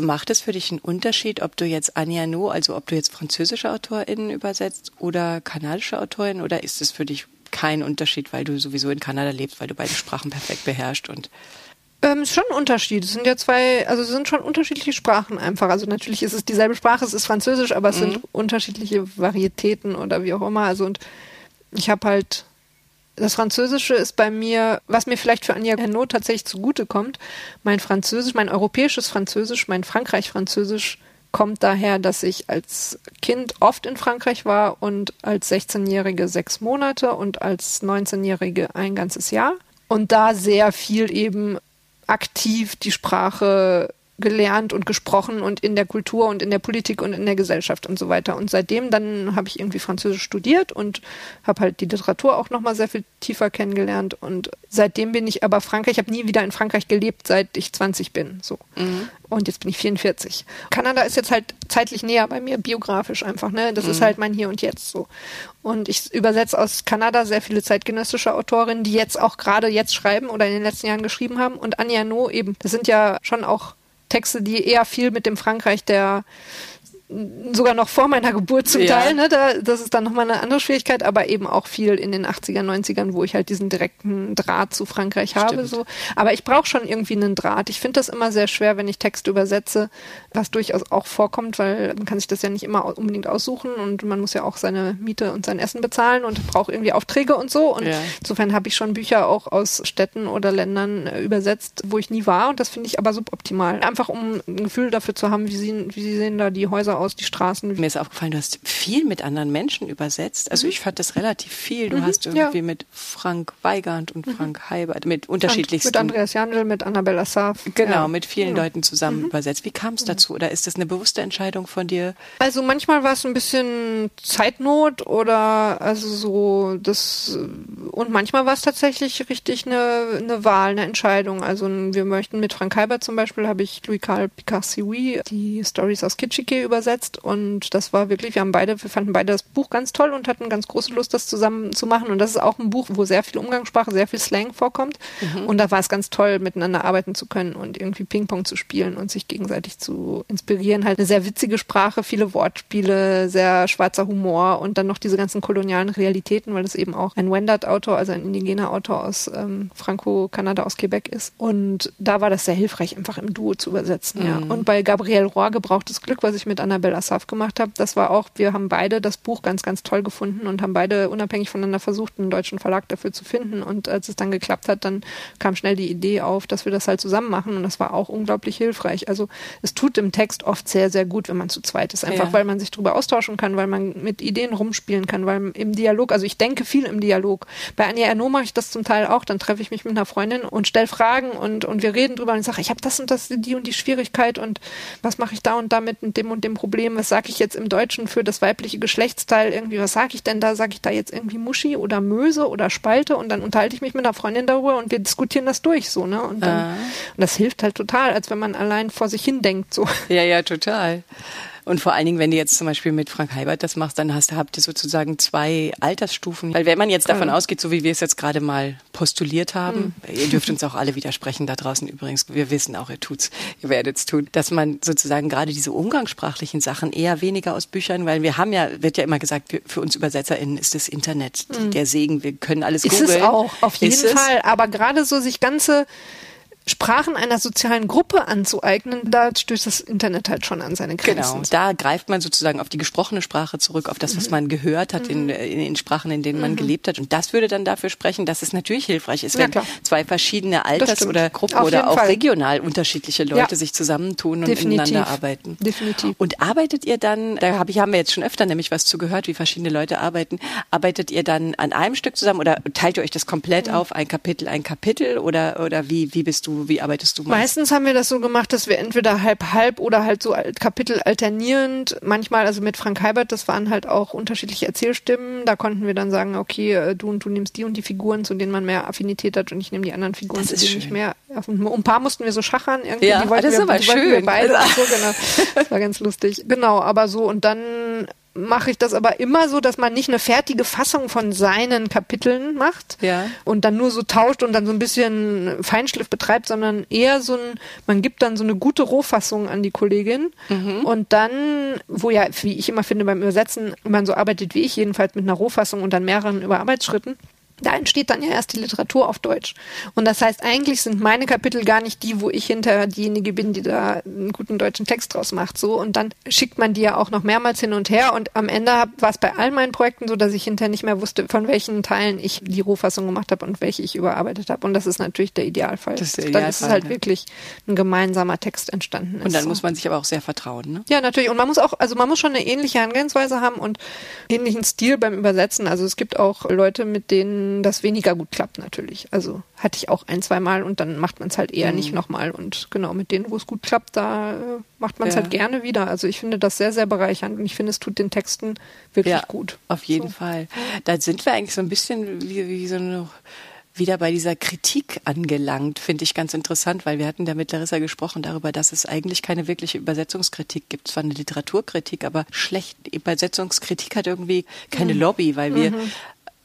Macht es für dich einen Unterschied, ob du jetzt Anja No, also ob du jetzt französische AutorInnen übersetzt oder kanadische AutorInnen oder ist es für dich kein Unterschied, weil du sowieso in Kanada lebst, weil du beide Sprachen perfekt beherrschst und ähm, ist schon ein Unterschied. Es sind ja zwei, also es sind schon unterschiedliche Sprachen einfach. Also natürlich ist es dieselbe Sprache, es ist Französisch, aber es mhm. sind unterschiedliche Varietäten oder wie auch immer. Also und ich habe halt das Französische ist bei mir, was mir vielleicht für Anja Hernot tatsächlich zugutekommt. Mein Französisch, mein europäisches Französisch, mein Frankreich-Französisch kommt daher, dass ich als Kind oft in Frankreich war und als 16-Jährige sechs Monate und als 19-Jährige ein ganzes Jahr. Und da sehr viel eben aktiv die Sprache gelernt und gesprochen und in der Kultur und in der Politik und in der Gesellschaft und so weiter. Und seitdem dann habe ich irgendwie Französisch studiert und habe halt die Literatur auch nochmal sehr viel tiefer kennengelernt. Und seitdem bin ich aber Frankreich, ich habe nie wieder in Frankreich gelebt, seit ich 20 bin. So. Mhm. Und jetzt bin ich 44. Kanada ist jetzt halt zeitlich näher bei mir, biografisch einfach, ne? Das mhm. ist halt mein Hier und Jetzt so. Und ich übersetze aus Kanada sehr viele zeitgenössische Autorinnen, die jetzt auch gerade jetzt schreiben oder in den letzten Jahren geschrieben haben. Und Anja No eben. Das sind ja schon auch Texte, die eher viel mit dem Frankreich der sogar noch vor meiner Geburt zum ja. Teil, ne? Da, das ist dann nochmal eine andere Schwierigkeit, aber eben auch viel in den 80er, 90ern, wo ich halt diesen direkten Draht zu Frankreich Stimmt. habe. So. Aber ich brauche schon irgendwie einen Draht. Ich finde das immer sehr schwer, wenn ich Texte übersetze, was durchaus auch vorkommt, weil man kann sich das ja nicht immer unbedingt aussuchen und man muss ja auch seine Miete und sein Essen bezahlen und braucht irgendwie Aufträge und so. Und ja. insofern habe ich schon Bücher auch aus Städten oder Ländern äh, übersetzt, wo ich nie war und das finde ich aber suboptimal. Einfach um ein Gefühl dafür zu haben, wie, sehen, wie sehen da die Häuser aus, die Straßen. Mir ist aufgefallen, du hast viel mit anderen Menschen übersetzt. Also mhm. ich fand das relativ viel. Du mhm, hast irgendwie ja. mit Frank Weigand und mhm. Frank Heibert, mit unterschiedlichsten. Mit Andreas Jandl, mit Annabella Saaf. Genau, ja. mit vielen Leuten zusammen mhm. übersetzt. Wie kam es dazu? Oder ist das eine bewusste Entscheidung von dir? Also manchmal war es ein bisschen Zeitnot oder also so das und manchmal war es tatsächlich richtig eine, eine Wahl, eine Entscheidung. Also wir möchten mit Frank Heibert zum Beispiel habe ich Louis Carl Picard-Sioui die Stories aus Kitschike übersetzt und das war wirklich, wir haben beide, wir fanden beide das Buch ganz toll und hatten ganz große Lust, das zusammen zu machen. Und das ist auch ein Buch, wo sehr viel Umgangssprache, sehr viel Slang vorkommt. Mhm. Und da war es ganz toll, miteinander arbeiten zu können und irgendwie Ping-Pong zu spielen und sich gegenseitig zu inspirieren. Halt eine sehr witzige Sprache, viele Wortspiele, sehr schwarzer Humor und dann noch diese ganzen kolonialen Realitäten, weil es eben auch ein Wendat-Autor, also ein indigener Autor aus ähm, Franco-Kanada, aus Quebec ist. Und da war das sehr hilfreich, einfach im Duo zu übersetzen. Mhm. Ja. Und bei Gabriel Roy gebrauchtes Glück, was ich mit Annabelle Assad Graf gemacht habe, das war auch, wir haben beide das Buch ganz, ganz toll gefunden und haben beide unabhängig voneinander versucht, einen deutschen Verlag dafür zu finden. Und als es dann geklappt hat, dann kam schnell die Idee auf, dass wir das halt zusammen machen. Und das war auch unglaublich hilfreich. Also es tut im Text oft sehr, sehr gut, wenn man zu zweit ist. Einfach ja. weil man sich darüber austauschen kann, weil man mit Ideen rumspielen kann, weil im Dialog, also ich denke viel im Dialog. Bei Anja Erno mache ich das zum Teil auch. Dann treffe ich mich mit einer Freundin und stelle Fragen und, und wir reden drüber und ich sage, ich habe das und das, die und die Schwierigkeit und was mache ich da und damit mit dem und dem Problem, was sage ich jetzt im Deutschen für das weibliche Geschlechtsteil irgendwie, was sage ich denn da? Sage ich da jetzt irgendwie Muschi oder Möse oder Spalte und dann unterhalte ich mich mit einer Freundin darüber und wir diskutieren das durch so, ne? Und, dann, ah. und das hilft halt total, als wenn man allein vor sich hin denkt. So. Ja, ja, total. Und vor allen Dingen, wenn du jetzt zum Beispiel mit Frank Heibert das machst, dann hast, habt ihr sozusagen zwei Altersstufen. Weil wenn man jetzt davon ja. ausgeht, so wie wir es jetzt gerade mal postuliert haben, mhm. ihr dürft uns auch alle widersprechen da draußen übrigens, wir wissen auch, ihr tut's, ihr werdet es tun, dass man sozusagen gerade diese umgangssprachlichen Sachen eher weniger aus Büchern, weil wir haben ja, wird ja immer gesagt, für uns UbersetzerInnen ist das Internet mhm. der Segen, wir können alles googeln. Ist es auch, auf jeden ist Fall. Es? Aber gerade so sich ganze Sprachen einer sozialen Gruppe anzueignen, da stößt das Internet halt schon an seine Grenzen. Genau, da greift man sozusagen auf die gesprochene Sprache zurück, auf das, was mhm. man gehört hat in, in, in, Sprachen, in denen man mhm. gelebt hat. Und das würde dann dafür sprechen, dass es natürlich hilfreich ist, wenn ja, zwei verschiedene Alters- oder Gruppen auf oder auch Fall. regional unterschiedliche Leute ja. sich zusammentun und Definitiv. miteinander arbeiten. Definitiv. Und arbeitet ihr dann, da hab ich, haben wir jetzt schon öfter nämlich was zu gehört, wie verschiedene Leute arbeiten, arbeitet ihr dann an einem Stück zusammen oder teilt ihr euch das komplett mhm. auf, ein Kapitel, ein Kapitel oder, oder wie, wie bist du wie arbeitest du? Meistens? meistens haben wir das so gemacht, dass wir entweder halb halb oder halt so Kapitel alternierend, manchmal also mit Frank Heibert, das waren halt auch unterschiedliche Erzählstimmen, da konnten wir dann sagen, okay, äh, du und du nimmst die und die Figuren, zu denen man mehr Affinität hat und ich nehme die anderen Figuren, zu denen ich mehr um ein paar mussten wir so schachern irgendwie, ja, die wollten das ist wir, aber schön. beide so, genau. Das war ganz lustig. Genau, aber so und dann mache ich das aber immer so, dass man nicht eine fertige Fassung von seinen Kapiteln macht Ja. und dann nur so tauscht und dann so ein bisschen Feinschliff betreibt, sondern eher so ein, man gibt dann so eine gute Rohfassung an die Kollegin und dann, wo ja, wie ich immer finde beim Übersetzen, man so arbeitet wie ich, jedenfalls mit einer Rohfassung und dann mehreren Überarbeitsschritten, da entsteht dann ja erst die Literatur auf Deutsch. Und das heißt, eigentlich sind meine Kapitel gar nicht die, wo ich hinterher diejenige bin, die da einen guten deutschen Text draus macht. So. Und dann schickt man die ja auch noch mehrmals hin und her. Und am Ende war es bei all meinen Projekten so, dass ich hinterher nicht mehr wusste, von welchen Teilen ich die Rohfassung gemacht habe und welche ich überarbeitet habe. Und das ist natürlich der Idealfall. Das ist der dann ist es Idealfall, halt ne? wirklich ein gemeinsamer Text entstanden. Und ist, dann so. muss man sich aber auch sehr vertrauen, ne? Ja, natürlich. Und man muss auch, also man muss schon eine ähnliche Herangehensweise haben und ähnlichen Stil beim Übersetzen. Also es gibt auch Leute, mit denen das weniger gut klappt, natürlich. Also hatte ich auch ein, zwei Mal und dann macht man es halt eher nicht nochmal. Und genau, mit denen, wo es gut klappt, da äh, macht man es Ja. halt gerne wieder. Also ich finde das sehr, sehr bereichernd und ich finde, es tut den Texten wirklich gut. Auf jeden So. Fall. Da sind wir eigentlich so ein bisschen wie, wie so eine wieder bei dieser Kritik angelangt, finde ich ganz interessant, weil wir hatten da mit Larissa gesprochen darüber, dass es eigentlich keine wirkliche Übersetzungskritik gibt. Zwar eine Literaturkritik, aber schlecht Übersetzungskritik hat irgendwie keine Mhm. Lobby, weil wir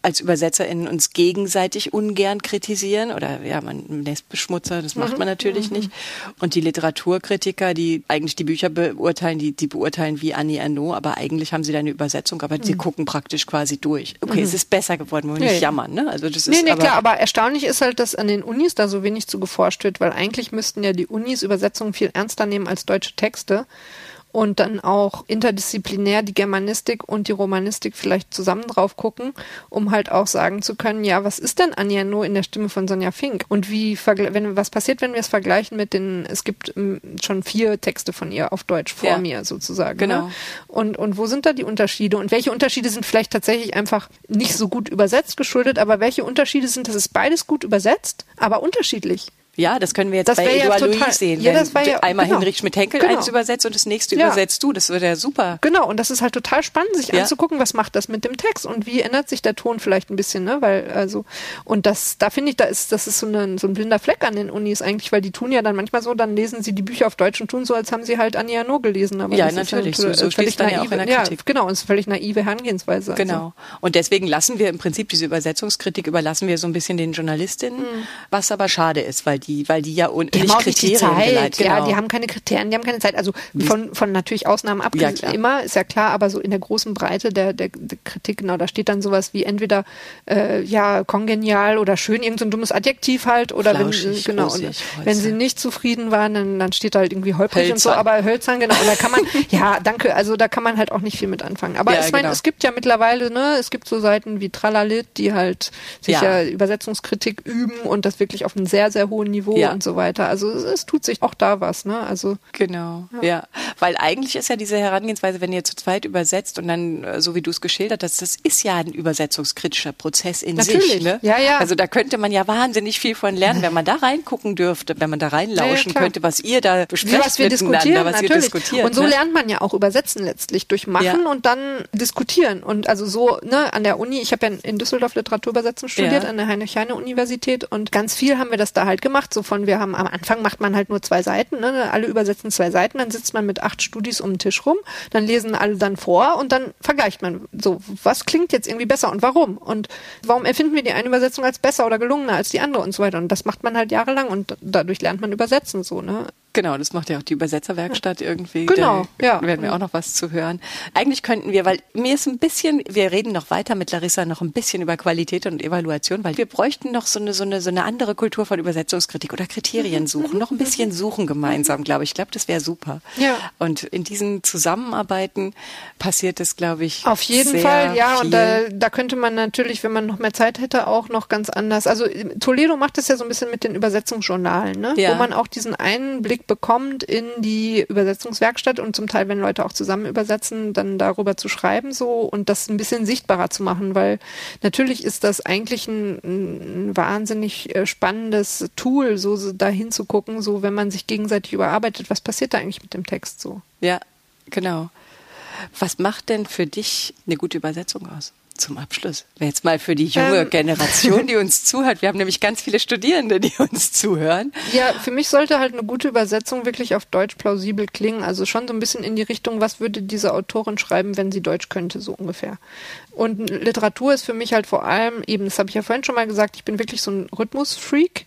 als ÜbersetzerInnen uns gegenseitig ungern kritisieren oder ja, man lässt Beschmutzer, das macht man natürlich nicht. Und die Literaturkritiker, die eigentlich die Bücher beurteilen, die, die beurteilen wie Annie Ernaux, aber eigentlich haben sie da eine Übersetzung, aber sie gucken praktisch quasi durch. Okay, es ist besser geworden, wollen wir Ja, nicht ja. jammern, ne? Also das ist Nee, nee, aber, klar, aber erstaunlich ist halt, dass an den Unis da so wenig zu geforscht wird, weil eigentlich müssten ja die Unis Übersetzungen viel ernster nehmen als deutsche Texte und dann auch interdisziplinär die Germanistik und die Romanistik vielleicht zusammen drauf gucken, um halt auch sagen zu können, ja, was ist denn Anja No in der Stimme von Sonja Fink? Und wie wenn was passiert, wenn wir es vergleichen mit den, es gibt ähm, schon vier Texte von ihr auf Deutsch vor Ja. mir sozusagen. Genau. Ne? Und, und wo sind da die Unterschiede? Und welche Unterschiede sind vielleicht tatsächlich einfach nicht so gut übersetzt geschuldet, aber welche Unterschiede sind, das ist beides gut übersetzt, aber unterschiedlich? Ja, das können wir jetzt Das bei wär ja total- Louis sehen. Ja, wenn das war ja- einmal genau. Hinrich Schmidt-Henkel Genau. eins übersetzt und das nächste Ja. übersetzt du. Das wird ja super. Genau, und das ist halt total spannend, sich Ja. anzugucken, was macht das mit dem Text und wie ändert sich der Ton vielleicht ein bisschen, ne? Weil, also, und das, da finde ich, da ist, das ist so, eine, so ein blinder Fleck an den Unis eigentlich, weil die tun ja dann manchmal so, dann lesen sie die Bücher auf Deutsch und tun so, als haben sie halt Anja No gelesen. Aber Ja, das ist natürlich. halt, So- so steht's völlig dann ja auch naive, in der ja, Kritik. genau, und es ist völlig naive Herangehensweise. Also. Genau. Und deswegen lassen wir im Prinzip diese Übersetzungskritik überlassen wir so ein bisschen den Journalistinnen, was aber schade ist, weil die, weil die ja un Die nicht die Kriterien Zeit. Genau. ja, die haben keine Kriterien, die haben keine Zeit. Also von, von natürlich Ausnahmen Ja, abgesehen, klar. immer, ist ja klar, aber so in der großen Breite der, der, der Kritik, genau, da steht dann sowas wie entweder äh, ja, kongenial oder schön, irgendein so dummes Adjektiv halt, oder Flauschig, wenn, genau, rosig, wenn sie hölzern. nicht zufrieden waren, dann, dann steht da halt irgendwie holprig und so, Hölzern. aber hölzern, genau, und da kann man, ja, danke, also da kann man halt auch nicht viel mit anfangen. Aber Ja, ich meine, genau. es gibt ja mittlerweile, ne, es gibt so Seiten wie Tralalit, die halt sich Ja. ja, Übersetzungskritik üben und das wirklich auf einem sehr, sehr hohen Niveau Ja. und so weiter. Also es, es tut sich auch da was, ne? Also Genau, ja. Weil eigentlich ist ja diese Herangehensweise, wenn ihr zu zweit übersetzt und dann, äh, so wie du es geschildert hast, das ist ja ein übersetzungskritischer Prozess in Natürlich. sich. Ne? Ja, ja. Also da könnte man ja wahnsinnig viel von lernen, wenn man da reingucken dürfte, wenn man da reinlauschen klar. könnte, was ihr da wie besprecht was wir diskutieren, was natürlich. diskutiert. und so ne? lernt man ja auch übersetzen letztlich durch Machen Ja. und dann diskutieren. Und also so, ne, an der Uni, ich habe ja in Düsseldorf Literaturübersetzen studiert, Ja. an der Heinrich-Heine-Universität und ganz viel haben wir das da halt gemacht. So von, wir haben am Anfang macht man halt nur zwei Seiten, ne, alle übersetzen zwei Seiten, dann sitzt man mit acht Studis um den Tisch rum, dann lesen alle dann vor und dann vergleicht man so, was klingt jetzt irgendwie besser und warum? Und warum empfinden wir die eine Übersetzung als besser oder gelungener als die andere und so weiter? Und das macht man halt jahrelang und dadurch lernt man übersetzen so, ne? Genau, das macht ja auch die Übersetzerwerkstatt irgendwie. Genau, da ja. werden wir auch noch was zu hören. Eigentlich könnten wir, weil mir ist ein bisschen, wir reden noch weiter mit Larissa noch ein bisschen über Qualität und Evaluation, weil wir bräuchten noch so eine, so eine, so eine andere Kultur von Übersetzungskritik oder Kriterien suchen, noch ein bisschen suchen gemeinsam, glaube ich. Ich glaube, das wäre super. Ja. Und in diesen Zusammenarbeiten passiert es, glaube ich, Auf jeden Fall, ja. viel. Und da, da könnte man natürlich, wenn man noch mehr Zeit hätte, auch noch ganz anders. Also Toledo macht das ja so ein bisschen mit den Übersetzungsjournalen, ne? Ja. wo man auch diesen Einblick bekommt in die Übersetzungswerkstatt und zum Teil, wenn Leute auch zusammen übersetzen, dann darüber zu schreiben so und das ein bisschen sichtbarer zu machen, weil natürlich ist das eigentlich ein, ein wahnsinnig äh, spannendes Tool, so, so dahin zu gucken, so wenn man sich gegenseitig überarbeitet, was passiert da eigentlich mit dem Text so? Ja, genau. Was macht denn für dich eine gute Übersetzung aus? Zum Abschluss? Jetzt mal für die junge Ähm. Generation, die uns zuhört. Wir haben nämlich ganz viele Studierende, die uns zuhören. Ja, für mich sollte halt eine gute Übersetzung wirklich auf Deutsch plausibel klingen. Also schon so ein bisschen in die Richtung, was würde diese Autorin schreiben, wenn sie Deutsch könnte, so ungefähr. Und Literatur ist für mich halt vor allem eben, das habe ich ja vorhin schon mal gesagt, ich bin wirklich so ein Rhythmusfreak.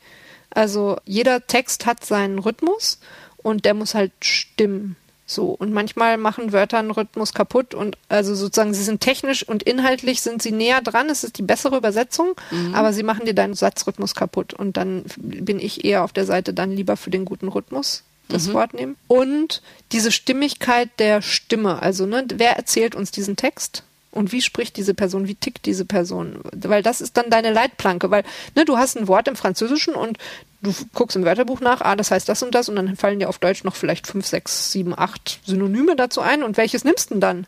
Also jeder Text hat seinen Rhythmus und der muss halt stimmen. So. Und manchmal machen Wörter einen Rhythmus kaputt und also sozusagen sie sind technisch und inhaltlich sind sie näher dran. Es ist die bessere Übersetzung, aber sie machen dir deinen Satzrhythmus kaputt. Und dann bin ich eher auf der Seite dann lieber für den guten Rhythmus das Wort nehmen. Und diese Stimmigkeit der Stimme. Also, ne, wer erzählt uns diesen Text? Und wie spricht diese Person, wie tickt diese Person? Weil das ist dann deine Leitplanke, weil ne, du hast ein Wort im Französischen und du guckst im Wörterbuch nach, ah, das heißt das und das und dann fallen dir auf Deutsch noch vielleicht fünf, sechs, sieben, acht Synonyme dazu ein und welches nimmst du denn dann?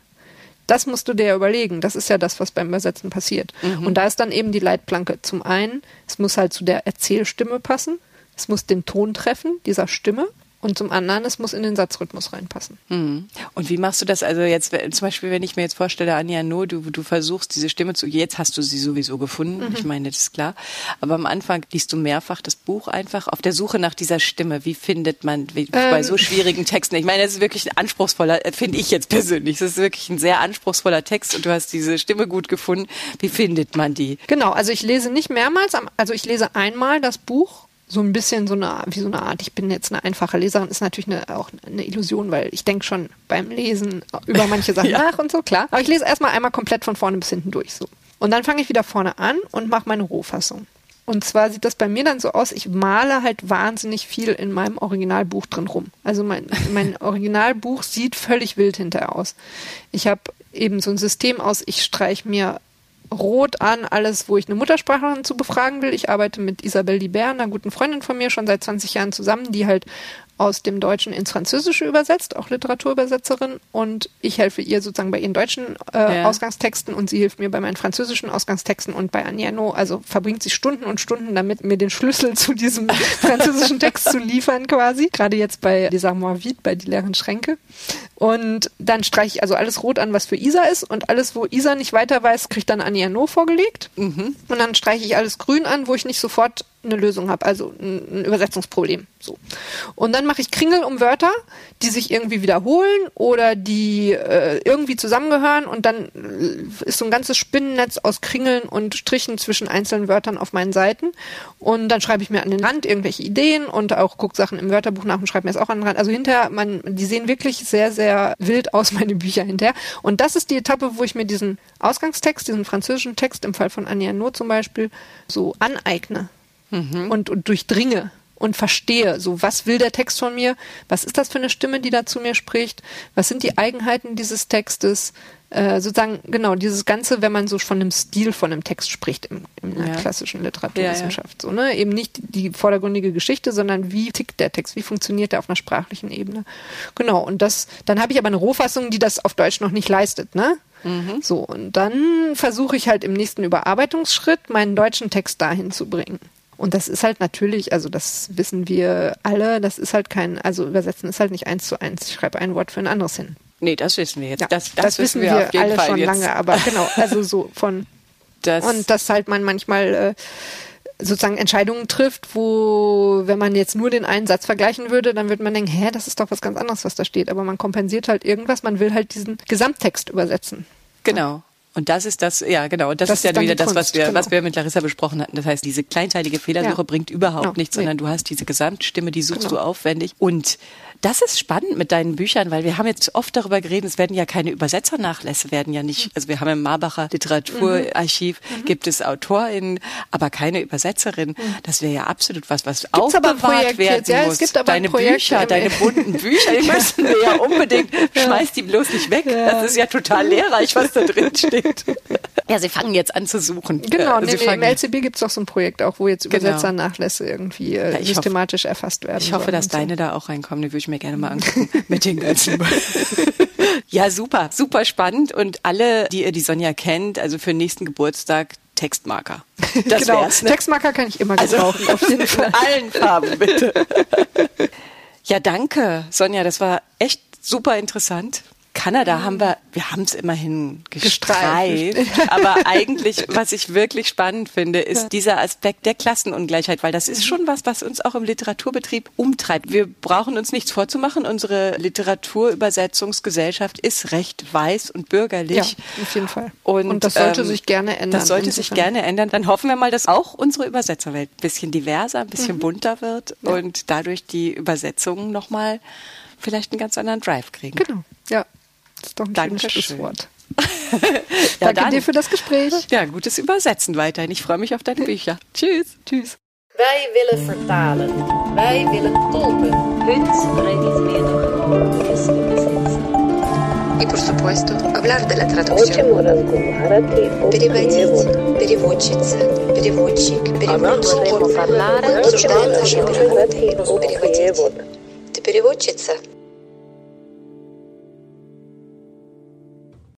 Das musst du dir überlegen. Das ist ja das, was beim Übersetzen passiert. Und da ist dann eben die Leitplanke. Zum einen, es muss halt zu der Erzählstimme passen. Es muss den Ton treffen, dieser Stimme. Und zum anderen, es muss in den Satzrhythmus reinpassen. Mhm. Und wie machst du das? Also jetzt wenn- zum Beispiel, wenn ich mir jetzt vorstelle, Anja No, du, du versuchst diese Stimme zu, jetzt hast du sie sowieso gefunden, ich meine, das ist klar. Aber am Anfang liest du mehrfach das Buch einfach auf der Suche nach dieser Stimme. Wie findet man wie, bei so schwierigen Texten? Ich meine, das ist wirklich ein anspruchsvoller, äh, finde ich jetzt persönlich, das ist wirklich ein sehr anspruchsvoller Text und du hast diese Stimme gut gefunden. Wie findet man die? Genau, also ich lese nicht mehrmals, also ich lese einmal das Buch, so ein bisschen so eine, wie so eine Art, ich bin jetzt eine einfache Leserin, ist natürlich eine, auch eine Illusion, weil ich denke schon beim Lesen über manche Sachen Ja. nach und so, klar. Aber ich lese erstmal einmal komplett von vorne bis hinten durch, so. Und dann fange ich wieder vorne an und mache meine Rohfassung. Und zwar sieht das bei mir dann so aus, ich male halt wahnsinnig viel in meinem Originalbuch drin rum. Also mein, mein Originalbuch sieht völlig wild hinterher aus. Ich habe eben so ein System aus, ich streich mir rot an, alles, wo ich eine Muttersprachlerin zu befragen will. Ich arbeite mit Isabelle Libert, einer guten Freundin von mir, schon seit 20 Jahren zusammen, die halt aus dem Deutschen ins Französische übersetzt, auch Literaturübersetzerin. Und ich helfe ihr sozusagen bei ihren deutschen äh, Ja. Ausgangstexten und sie hilft mir bei meinen französischen Ausgangstexten und bei Agnano. Also verbringt sie Stunden und Stunden damit, mir den Schlüssel zu diesem französischen Text zu liefern quasi. Gerade jetzt bei Les Armoires Vides, bei Die leeren Schränke. Und dann streiche ich also alles rot an, was für Isa ist und alles, wo Isa nicht weiter weiß, kriegt dann Agnano vorgelegt. Und dann streiche ich alles grün an, wo ich nicht sofort eine Lösung habe, also ein, Übersetzungsproblem. So. Und dann mache ich Kringel um Wörter, die sich irgendwie wiederholen oder die äh, irgendwie zusammengehören und dann äh, ist so ein ganzes Spinnennetz aus Kringeln und Strichen zwischen einzelnen Wörtern auf meinen Seiten. Und dann schreibe ich mir an den Rand irgendwelche Ideen und auch gucke Sachen im Wörterbuch nach und schreibe mir das auch an den Rand. Also hinterher, man, die sehen wirklich sehr, sehr wild aus, meine Bücher hinterher. Und das ist die Etappe, wo ich mir diesen Ausgangstext, diesen französischen Text, im Fall von Anja No zum Beispiel, so aneigne und, und durchdringe und verstehe, so was will der Text von mir, was ist das für eine Stimme, die da zu mir spricht, was sind die Eigenheiten dieses Textes, äh, sozusagen, genau, dieses Ganze, wenn man so von dem Stil von einem Text spricht im, in der Ja. klassischen Literaturwissenschaft, so, ne, eben nicht die vordergründige Geschichte, sondern wie tickt der Text, wie funktioniert der auf einer sprachlichen Ebene. Genau, und das, dann habe ich aber eine Rohfassung, die das auf Deutsch noch nicht leistet, ne? So, und dann versuche ich halt im nächsten Überarbeitungsschritt meinen deutschen Text dahin zu bringen. Und das ist halt natürlich, also das wissen wir alle, das ist halt kein, also übersetzen ist halt nicht eins zu eins. Ich schreibe ein Wort für ein anderes hin. Nee, das wissen wir jetzt. Ja, das, das, wissen wir, auf jeden alle Fall schon jetzt. lange, aber genau, also so von Das, und dass halt man manchmal äh, sozusagen Entscheidungen trifft, wo, wenn man jetzt nur den einen Satz vergleichen würde, dann würde man denken, hä, das ist doch was ganz anderes, was da steht. Aber man kompensiert halt irgendwas, man will halt diesen Gesamttext übersetzen. Genau. Und das ist das, ja genau, und das, Das ist ja dann wieder das, was Kunst, wir, genau. was wir mit Larissa besprochen hatten. Das heißt, diese kleinteilige Fehlersuche Ja. bringt überhaupt Genau. nichts, Nee. sondern du hast diese Gesamtstimme, die suchst Genau. du aufwendig. Und das ist spannend mit deinen Büchern, weil wir haben jetzt oft darüber geredet, es werden ja keine Übersetzernachlässe, werden ja nicht, also wir haben im Marbacher Literaturarchiv, Mhm. gibt es AutorInnen, aber keine Übersetzerin. Das wäre ja absolut was, was ein aufbewahrt werden jetzt, ja, es muss. gibt aber ein deine Bücher, deine bunten Bücher, die müssen wir ja unbedingt, schmeiß die bloß nicht weg. Das ist ja total lehrreich, was da drin steht. Ja, sie fangen jetzt an zu suchen. Genau, nee, nee, im LCB gibt es doch so ein Projekt auch, wo jetzt Genau. Übersetzernachlässe irgendwie äh, Ja, systematisch erfasst werden. ich hoffe, dass so. deine da auch reinkommen. Die würde ich mir gerne mal angucken mit den ganzen. ja, super, super spannend. Und alle, die ihr die Sonja kennt, also für den nächsten Geburtstag Textmarker. Das genau. wär's, ne? Textmarker kann ich immer Also gebrauchen, auf jeden Fall. allen Farben, bitte. Ja, danke, Sonja. Das war echt super interessant. Kanada haben wir, wir haben es immerhin gestreift, aber eigentlich, was ich wirklich spannend finde, ist ja. dieser Aspekt der Klassenungleichheit, weil das ist mhm. schon was, was uns auch im Literaturbetrieb umtreibt. Wir brauchen uns nichts vorzumachen. Unsere Literaturübersetzungsgesellschaft ist recht weiß und bürgerlich. Ja, auf jeden Fall. Und, und das sollte ähm, sich gerne ändern. Das sollte sich gerne ändern. Dann hoffen wir mal, dass auch unsere Übersetzerwelt ein bisschen diverser, ein bisschen mhm. bunter wird ja. und dadurch die Übersetzungen nochmal vielleicht einen ganz anderen Drive kriegen. Genau, ja. Das ist doch ein Dankeschön. schönes Schlusswort. ja, Danke dann. dir für das Gespräch. Ja, gutes Übersetzen weiterhin. Ich freue mich auf deine Bücher. Tschüss. Tschüss. Wij willen vertalen. Wij willen tolken. Heute realizmiento es übersetzen. И, por supuesto, hablar de la traducción. Переводить, переводчица, переводчик, переводчик. Обсуждаем наши переводы. Переводить. Ты переводчица?